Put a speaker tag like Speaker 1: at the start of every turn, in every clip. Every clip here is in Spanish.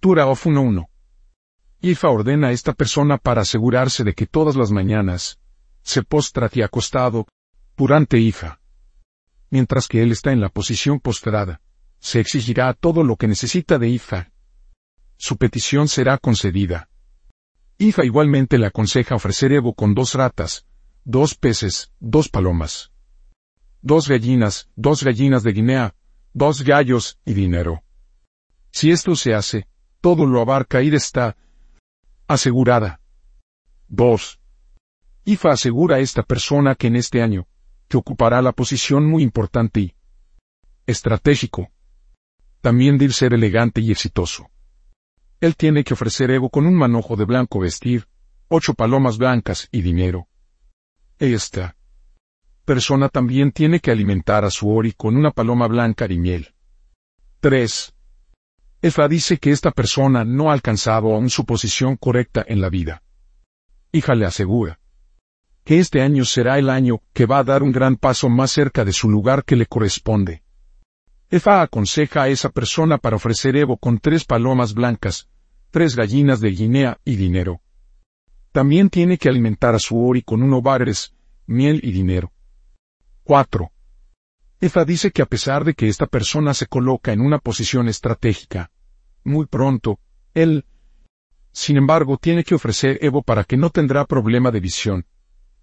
Speaker 1: Tura of 1.1. Ifa ordena a esta persona para asegurarse de que todas las mañanas se postra hacia acostado, purante Ifa. Mientras que él está en la posición postrada, se exigirá todo lo que necesita de Ifa. Su petición será concedida. Ifa igualmente le aconseja ofrecer Evo con dos ratas, dos peces, dos palomas, dos gallinas, dos gallinas de Guinea, dos gallos y dinero. Si esto se hace, todo lo abarca y está asegurada. 2. IFA asegura a esta persona que en este año, que ocupará la posición muy importante y estratégico. También debe ser elegante y exitoso. Él tiene que ofrecer Evo con un manojo de blanco vestir, ocho palomas blancas y dinero. Esta persona también tiene que alimentar a su Ori con una paloma blanca y miel. 3. Efra dice que esta persona no ha alcanzado aún su posición correcta en la vida. Hija le asegura que este año será el año que va a dar un gran paso más cerca de su lugar que le corresponde. Efa aconseja a esa persona para ofrecer Evo con tres palomas blancas, tres gallinas de Guinea y dinero. También tiene que alimentar a su Ori con un ovares, miel y dinero. 4. Efa dice que a pesar de que esta persona se coloca en una posición estratégica, muy pronto, él, sin embargo, tiene que ofrecer Evo para que no tendrá problema de visión,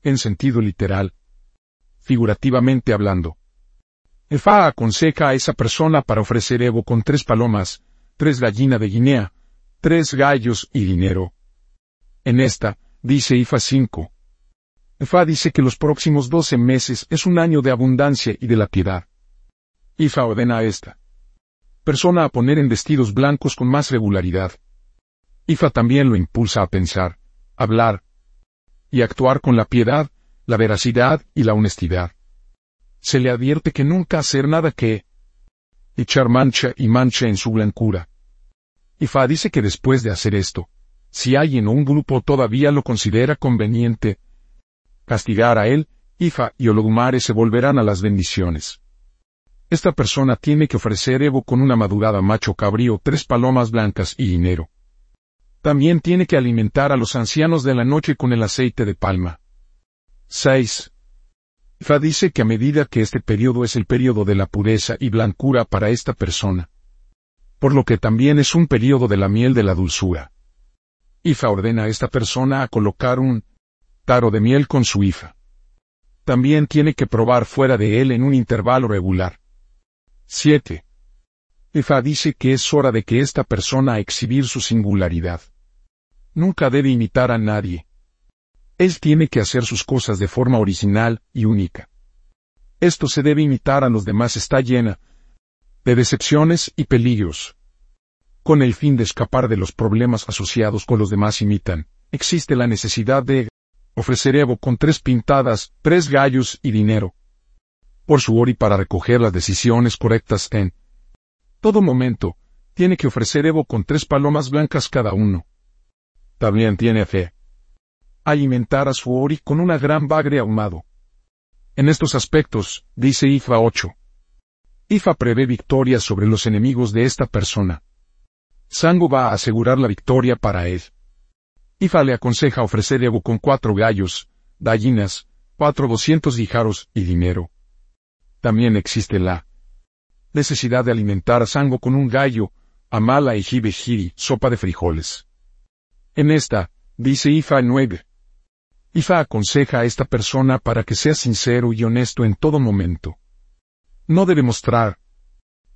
Speaker 1: en sentido literal, figurativamente hablando. Efa aconseja a esa persona para ofrecer Evo con tres palomas, tres gallinas de Guinea, tres gallos y dinero. En esta, dice Ifa 5, Ifa dice que los próximos doce meses es un año de abundancia y de la piedad. Ifa ordena a esta persona a poner en vestidos blancos con más regularidad. Ifa también lo impulsa a pensar, hablar y actuar con la piedad, la veracidad y la honestidad. Se le advierte que nunca hacer nada que echar mancha y mancha en su blancura. Ifa dice que después de hacer esto, si alguien o un grupo todavía lo considera conveniente, castigar a él, Ifa y Ologumare se volverán a las bendiciones. Esta persona tiene que ofrecer Evo con una madurada macho cabrío, tres palomas blancas y dinero. También tiene que alimentar a los ancianos de la noche con el aceite de palma. 6. Ifa dice que a medida que este periodo es el periodo de la pureza y blancura para esta persona, por lo que también es un periodo de la miel de la dulzura. Ifa ordena a esta persona a colocar un taro de miel con su hija. También tiene que probar fuera de él en un intervalo regular. 7. Ifa dice que es hora de que esta persona exhibir su singularidad. Nunca debe imitar a nadie. Él tiene que hacer sus cosas de forma original y única. Esto se debe imitar a los demás está llena de decepciones y peligros. Con el fin de escapar de los problemas asociados con los demás imitan, existe la necesidad de ofrecer Evo con tres pintadas, tres gallos y dinero. Por su ori para recoger las decisiones correctas en todo momento, tiene que ofrecer Evo con tres palomas blancas cada uno. También tiene fe. Alimentar a su ori con una gran bagre ahumado. En estos aspectos, dice Ifa 8. Ifa prevé victoria sobre los enemigos de esta persona. Sango va a asegurar la victoria para él. Ifa le aconseja ofrecer Evo con cuatro gallos, gallinas, cuatro doscientos guijaros y dinero. También existe la necesidad de alimentar a Sango con un gallo, amala y jibe sopa de frijoles. En esta, dice Ifa 9. Ifa aconseja a esta persona para que sea sincero y honesto en todo momento. No debe mostrar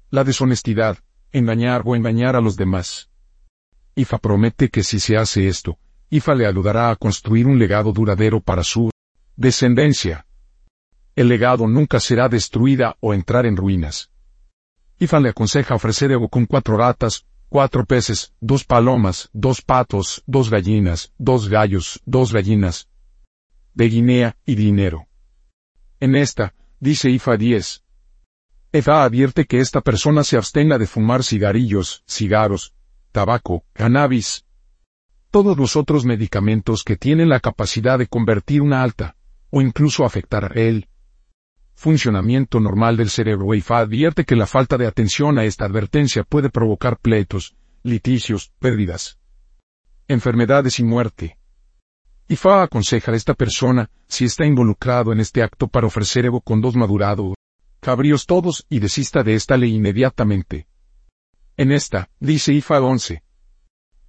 Speaker 1: la deshonestidad, engañar o engañar a los demás. Ifa promete que si se hace esto, Ifa le ayudará a construir un legado duradero para su descendencia. El legado nunca será destruida o entrar en ruinas. Ifa le aconseja ofrecer Evo con cuatro ratas, cuatro peces, dos palomas, dos patos, dos gallinas, dos gallos, dos gallinas, de Guinea y dinero. En esta, dice Ifa 10. Ifa advierte que esta persona se abstenga de fumar cigarrillos, cigarros, tabaco, cannabis, todos los otros medicamentos que tienen la capacidad de convertir una alta, o incluso afectar el funcionamiento normal del cerebro. IFA advierte que la falta de atención a esta advertencia puede provocar pleitos, litigios, pérdidas, enfermedades y muerte. Ifa aconseja a esta persona, si está involucrado en este acto para ofrecer ego con dos madurado, cabríos todos y desista de esta ley inmediatamente. En esta, dice Ifa 11.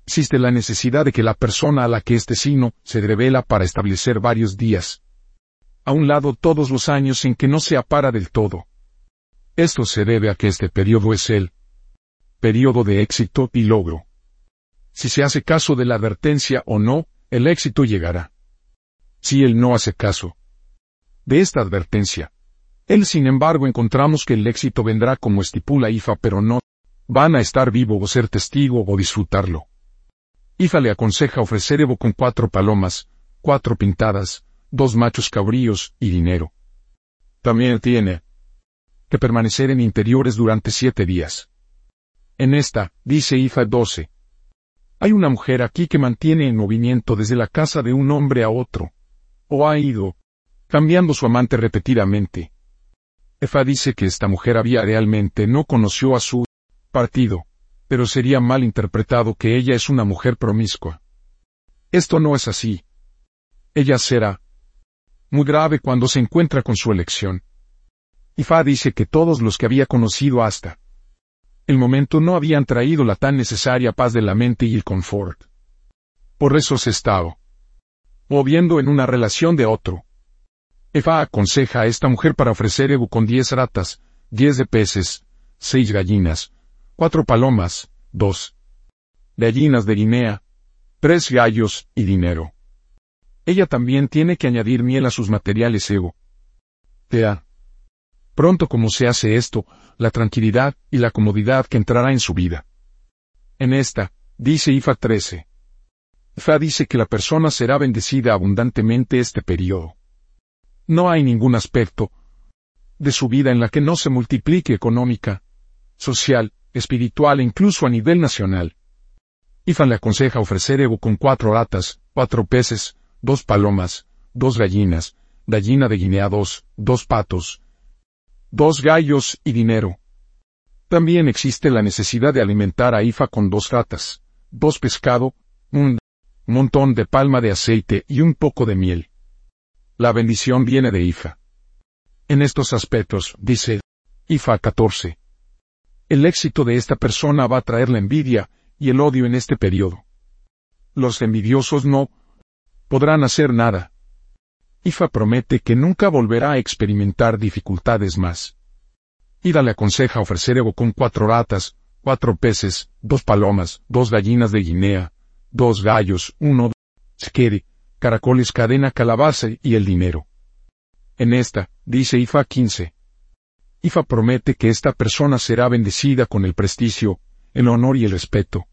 Speaker 1: Existe la necesidad de que la persona a la que este signo se revela para establecer varios días. A un lado todos los años en que no se apara del todo. Esto se debe a que este periodo es el periodo de éxito y logro. Si se hace caso de la advertencia o no, el éxito llegará. Si él no hace caso de esta advertencia, él sin embargo encontramos que el éxito vendrá como estipula Ifa pero no van a estar vivo o ser testigo o disfrutarlo. Ifa le aconseja ofrecer Evo con cuatro palomas, cuatro pintadas, dos machos cabríos y dinero. También tiene que permanecer en interiores durante siete días. En esta, dice Ifa 12. Hay una mujer aquí que mantiene en movimiento desde la casa de un hombre a otro. O ha ido, cambiando su amante repetidamente. Efa dice que esta mujer había realmente no conoció a su partido, pero sería mal interpretado que ella es una mujer promiscua. Esto no es así. Ella será muy grave cuando se encuentra con su elección. Ifa dice que todos los que había conocido hasta el momento no habían traído la tan necesaria paz de la mente y el confort. Por eso se estaba moviendo en una relación de otro. Efa aconseja a esta mujer para ofrecer Ebu con diez ratas, diez de peces, seis gallinas, cuatro palomas, dos gallinas de Guinea, tres gallos y dinero. Ella también tiene que añadir miel a sus materiales ego. Tea. Pronto como se hace esto, la tranquilidad y la comodidad que entrará en su vida. En esta, dice Ifa 13. Ifa dice que la persona será bendecida abundantemente este periodo. No hay ningún aspecto de su vida en la que no se multiplique económica, social, espiritual e incluso a nivel nacional. Ifan le aconseja ofrecer Evo con cuatro ratas, cuatro peces, dos palomas, dos gallinas, gallina de Guinea dos, dos patos, dos gallos y dinero. También existe la necesidad de alimentar a Ifa con dos ratas, dos pescado, un montón de palma de aceite y un poco de miel. La bendición viene de Ifa. En estos aspectos, dice Ifa 14. El éxito de esta persona va a traer la envidia y el odio en este periodo. Los envidiosos no podrán hacer nada. Ifa promete que nunca volverá a experimentar dificultades más. Ida le aconseja ofrecer Evo con cuatro ratas, cuatro peces, dos palomas, dos gallinas de Guinea, dos gallos, uno quiere, caracoles cadena calabaza y el dinero. En esta, dice Ifa 15, Ifa promete que esta persona será bendecida con el prestigio, el honor y el respeto.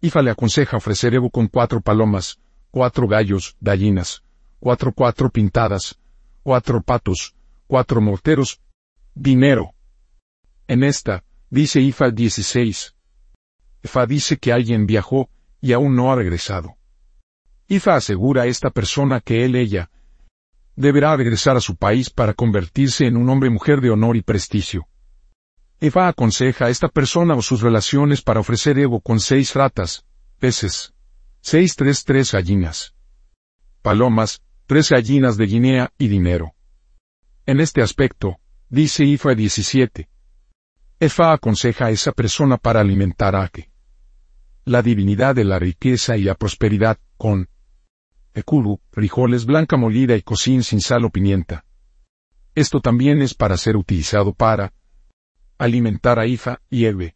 Speaker 1: Ifa le aconseja ofrecer Evo con cuatro palomas, cuatro gallos, gallinas, cuatro cuatro pintadas, cuatro patos, cuatro morteros, dinero. En esta, dice Ifa 16. Ifa dice que alguien viajó y aún no ha regresado. Ifa asegura a esta persona que él ella, deberá regresar a su país para convertirse en un hombre-mujer de honor y prestigio. Eva aconseja a esta persona o sus relaciones para ofrecer Evo con seis ratas, peces, seis tres tres gallinas, palomas, tres gallinas de Guinea y dinero. En este aspecto, dice Ifa 17. Efa aconseja a esa persona para alimentar a que la divinidad de la riqueza y la prosperidad con Ekuru, frijoles blanca molida y cocín sin sal o pimienta. Esto también es para ser utilizado para alimentar a Ifa y Eve.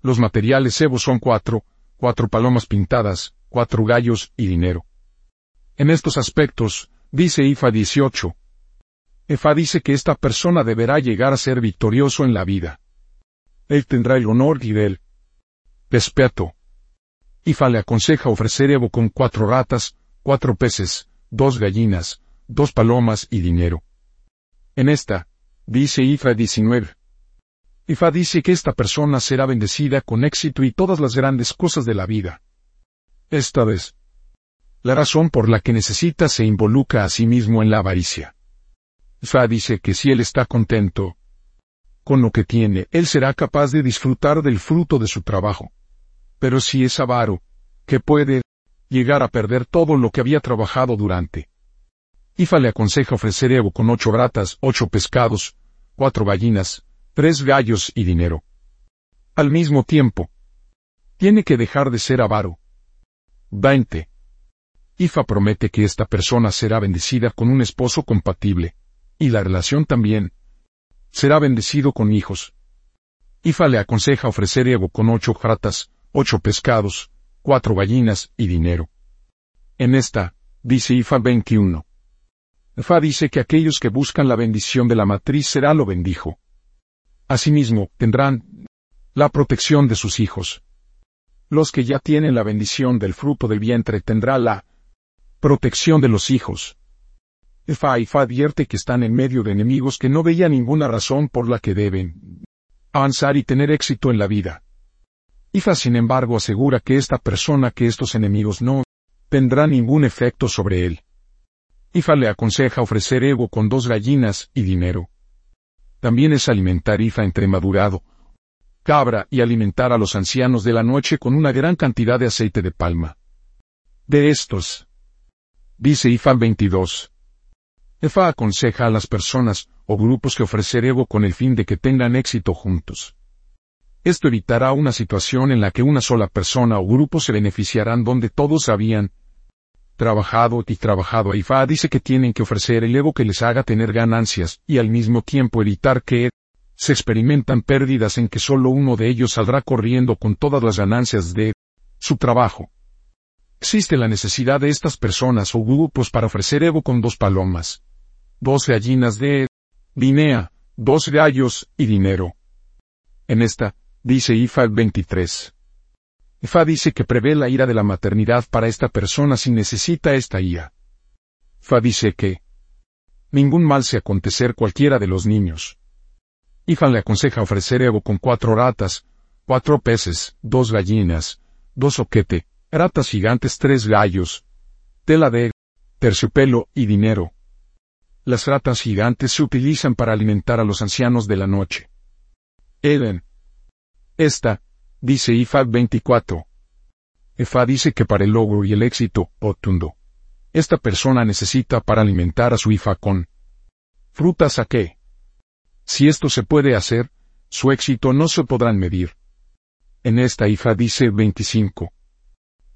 Speaker 1: Los materiales Evo son cuatro, cuatro palomas pintadas, cuatro gallos y dinero. En estos aspectos, dice Ifa 18. Efa dice que esta persona deberá llegar a ser victorioso en la vida. Él tendrá el honor y el respeto. Ifa le aconseja ofrecer Evo con cuatro ratas, cuatro peces, dos gallinas, dos palomas y dinero. En esta, dice Ifa 19. Ifa dice que esta persona será bendecida con éxito y todas las grandes cosas de la vida. Esta vez, la razón por la que necesita se involucra a sí mismo en la avaricia. Ifa dice que si él está contento con lo que tiene, él será capaz de disfrutar del fruto de su trabajo. pero si es avaro, que puede llegar a perder todo lo que había trabajado durante. Ifa le aconseja ofrecer Evo con ocho ratas, ocho pescados, cuatro gallinas, tres gallos y dinero. Al mismo tiempo, tiene que dejar de ser avaro. 20. Ifa promete que esta persona será bendecida con un esposo compatible, y la relación también. Será bendecido con hijos. Ifa le aconseja ofrecer Evo con ocho ratas, ocho pescados, cuatro gallinas y dinero. En esta, dice Ifa 21. Ifa dice que aquellos que buscan la bendición de la matriz será lo bendijo. Asimismo, tendrán la protección de sus hijos. Los que ya tienen la bendición del fruto del vientre tendrá la protección de los hijos. Ifa Ifa advierte que están en medio de enemigos que no veía ninguna razón por la que deben avanzar y tener éxito en la vida. Ifa sin embargo asegura que esta persona que estos enemigos no tendrá ningún efecto sobre él. Ifa le aconseja ofrecer ego con dos gallinas y dinero. También es alimentar Ifa entre madurado, cabra y alimentar a los ancianos de la noche con una gran cantidad de aceite de palma. De estos, dice Ifa 22. Ifa aconseja a las personas o grupos que ofrecer ego con el fin de que tengan éxito juntos. Esto evitará una situación en la que una sola persona o grupo se beneficiarán donde todos habían trabajado y trabajado. IFA dice que tienen que ofrecer el ego que les haga tener ganancias y al mismo tiempo evitar que se experimentan pérdidas en que solo uno de ellos saldrá corriendo con todas las ganancias de su trabajo. Existe la necesidad de estas personas o grupos para ofrecer ego con dos palomas, dos gallinas de Guinea, dos gallos y dinero. En esta, dice IFA 23. IFA dice que prevé la ira de la maternidad para esta persona si necesita esta ira. IFA dice que ningún mal se acontecer cualquiera de los niños. IFA le aconseja ofrecer Evo con cuatro ratas, cuatro peces, dos gallinas, dos oquete, ratas gigantes, tres gallos, tela de terciopelo y dinero. Las ratas gigantes se utilizan para alimentar a los ancianos de la noche. Eden, esta, dice IFA 24. IFA dice que para el logro y el éxito, otundo, esta persona necesita para alimentar a su IFA con frutas a qué. Si esto se puede hacer, su éxito no se podrán medir. En esta IFA dice 25.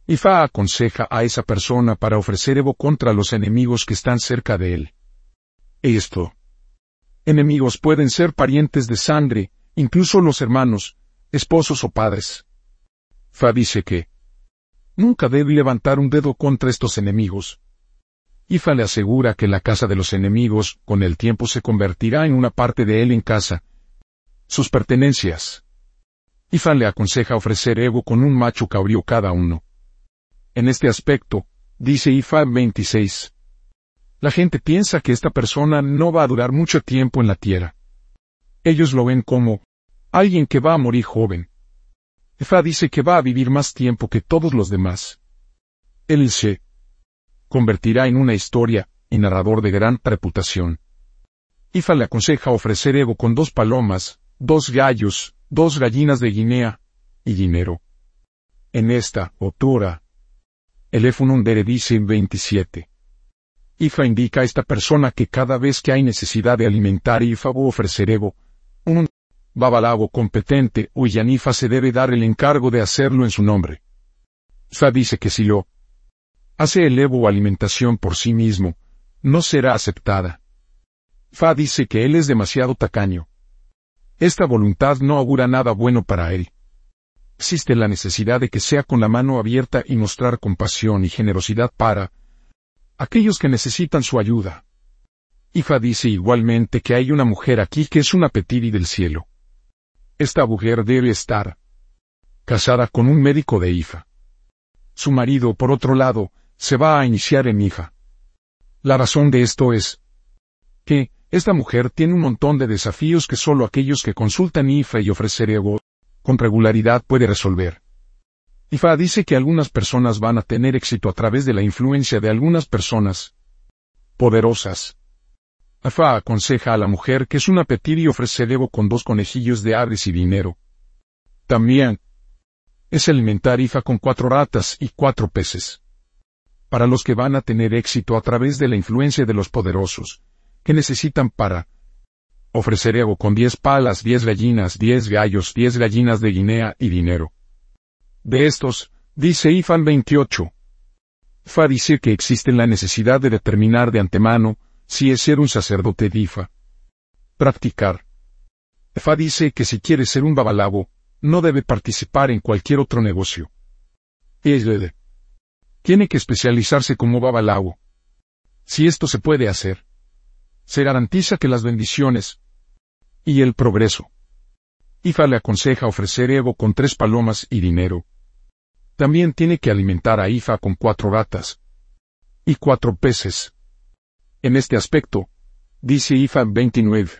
Speaker 1: IFA aconseja a esa persona para ofrecer Evo contra los enemigos que están cerca de él. Esto. Enemigos pueden ser parientes de sangre, incluso los hermanos, esposos o padres. Fa dice que nunca debe levantar un dedo contra estos enemigos. Ifa le asegura que la casa de los enemigos con el tiempo se convertirá en una parte de él en casa. Sus pertenencias. Ifa le aconseja ofrecer ego con un macho cabrío cada uno. En este aspecto, dice Ifa 26. La gente piensa que esta persona no va a durar mucho tiempo en la tierra. Ellos lo ven como Alguien que va a morir joven. Efa dice que va a vivir más tiempo que todos los demás. Él se convertirá en una historia y narrador de gran reputación. Ifa le aconseja ofrecer ego con dos palomas, dos gallos, dos gallinas de Guinea y dinero. En esta, otura, el Efunundere dice 27. Ifa indica a esta persona que cada vez que hay necesidad de alimentar Ifa o ofrecer ego, un Babalago competente, Uyanifa se debe dar el encargo de hacerlo en su nombre. Fa dice que si lo hace el Evo o alimentación por sí mismo, no será aceptada. Fa dice que él es demasiado tacaño. Esta voluntad no augura nada bueno para él. Existe la necesidad de que sea con la mano abierta y mostrar compasión y generosidad para aquellos que necesitan su ayuda. Ifa dice igualmente que hay una mujer aquí que es una petiri del cielo. Esta mujer debe estar casada con un médico de IFA. Su marido, por otro lado, se va a iniciar en IFA. La razón de esto es que esta mujer tiene un montón de desafíos que solo aquellos que consultan IFA y ofrecer ego con regularidad puede resolver. IFA dice que algunas personas van a tener éxito a través de la influencia de algunas personas poderosas. Afa aconseja a la mujer que es una petir y ofrece debo con dos conejillos de aves y dinero. También, es alimentar IFA con cuatro ratas y cuatro peces. Para los que van a tener éxito a través de la influencia de los poderosos, que necesitan para ofrecer ego con diez palas, diez gallinas, diez gallos, diez gallinas de Guinea y dinero. De estos, dice IFAN 28. Fa dice que existe la necesidad de determinar de antemano si es ser un sacerdote de IFA. Practicar. Fa dice que si quiere ser un babalabo, no debe participar en cualquier otro negocio. debe. Tiene que especializarse como babalabo. Si esto se puede hacer, se garantiza que las bendiciones y el progreso. Ifa le aconseja ofrecer ego con tres palomas y dinero. También tiene que alimentar a Ifa con cuatro ratas y cuatro peces. En este aspecto, dice Ifa 29.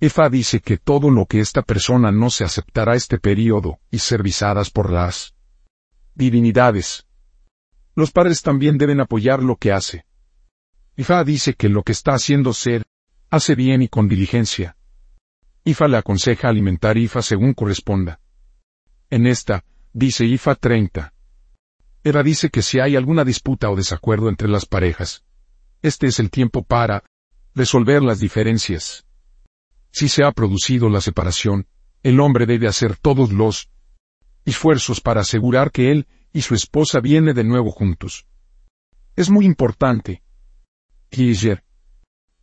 Speaker 1: Ifa dice que todo lo que esta persona no se aceptará este periodo y servizadas por las divinidades. Los padres también deben apoyar lo que hace. Ifa dice que lo que está haciendo ser, hace bien y con diligencia. Ifa le aconseja alimentar Ifa según corresponda. En esta, dice Ifa 30. Era dice que si hay alguna disputa o desacuerdo entre las parejas, este es el tiempo para resolver las diferencias. Si se ha producido la separación, el hombre debe hacer todos los esfuerzos para asegurar que él y su esposa vienen de nuevo juntos. Es muy importante, Kiesher.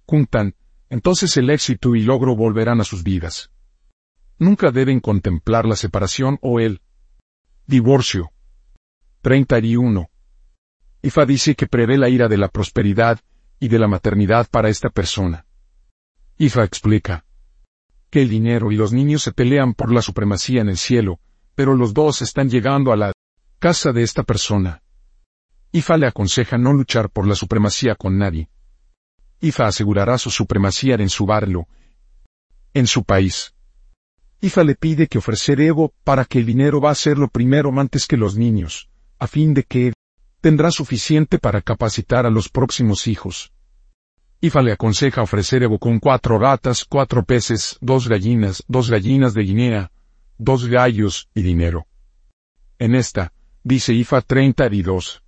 Speaker 1: Kuntan, entonces el éxito y logro volverán a sus vidas. Nunca deben contemplar la separación o el divorcio. 31. Ifa dice que prevé la ira de la prosperidad y de la maternidad para esta persona. Ifa explica que el dinero y los niños se pelean por la supremacía en el cielo, pero los dos están llegando a la casa de esta persona. Ifa le aconseja no luchar por la supremacía con nadie. IFA asegurará su supremacía en su barrio, en su país. IFA le pide que ofrecer ego para que el dinero va a ser lo primero antes que los niños, a fin de que tendrá suficiente para capacitar a los próximos hijos. IFA le aconseja ofrecer ego con cuatro ratas, cuatro peces, dos gallinas, dos gallinas de Guinea, dos gallos y dinero. En esta, dice IFA 32.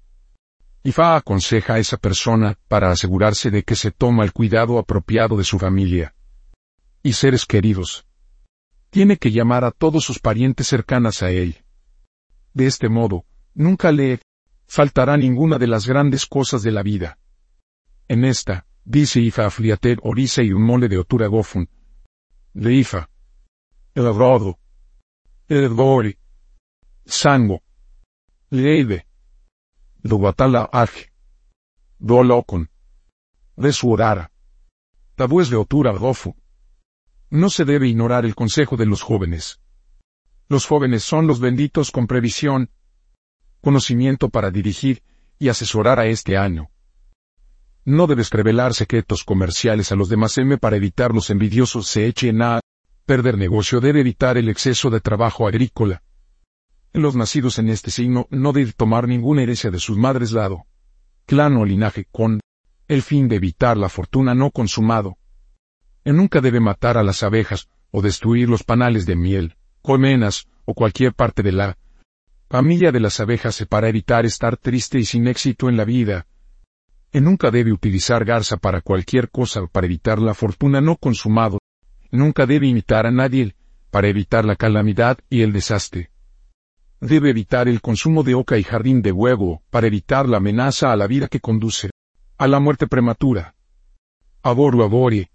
Speaker 1: IFA aconseja a esa persona para asegurarse de que se toma el cuidado apropiado de su familia y seres queridos. Tiene que llamar a todos sus parientes cercanas a él. De este modo, nunca le faltará ninguna de las grandes cosas de la vida. En esta, dice Ifa Afliater Orisa y un mole de Otura Gofun. De Ifa. El Abrodo. El Dori. Sango. Leide do Guatala Arge. Do Locon. De su orara. Tabúes de Otura Gofu. No se debe ignorar el consejo de los jóvenes. Los jóvenes son los benditos con previsión, conocimiento para dirigir y asesorar a este año. No debes revelar secretos comerciales a los demás M para evitar los envidiosos se echen a perder negocio debe evitar el exceso de trabajo agrícola, los nacidos en este signo no deben tomar ninguna herencia de sus madres lado, clan o linaje con el fin de evitar la fortuna no consumado. Él nunca debe matar a las abejas o destruir los panales de miel, colmenas o cualquier parte de la familia de las abejas para evitar estar triste y sin éxito en la vida. Nunca debe utilizar garza para cualquier cosa para evitar la fortuna no consumado. Nunca debe imitar a nadie para evitar la calamidad y el desastre debe evitar el consumo de oca y jardín de huevo, para evitar la amenaza a la vida que conduce a la muerte prematura. Aboru abore,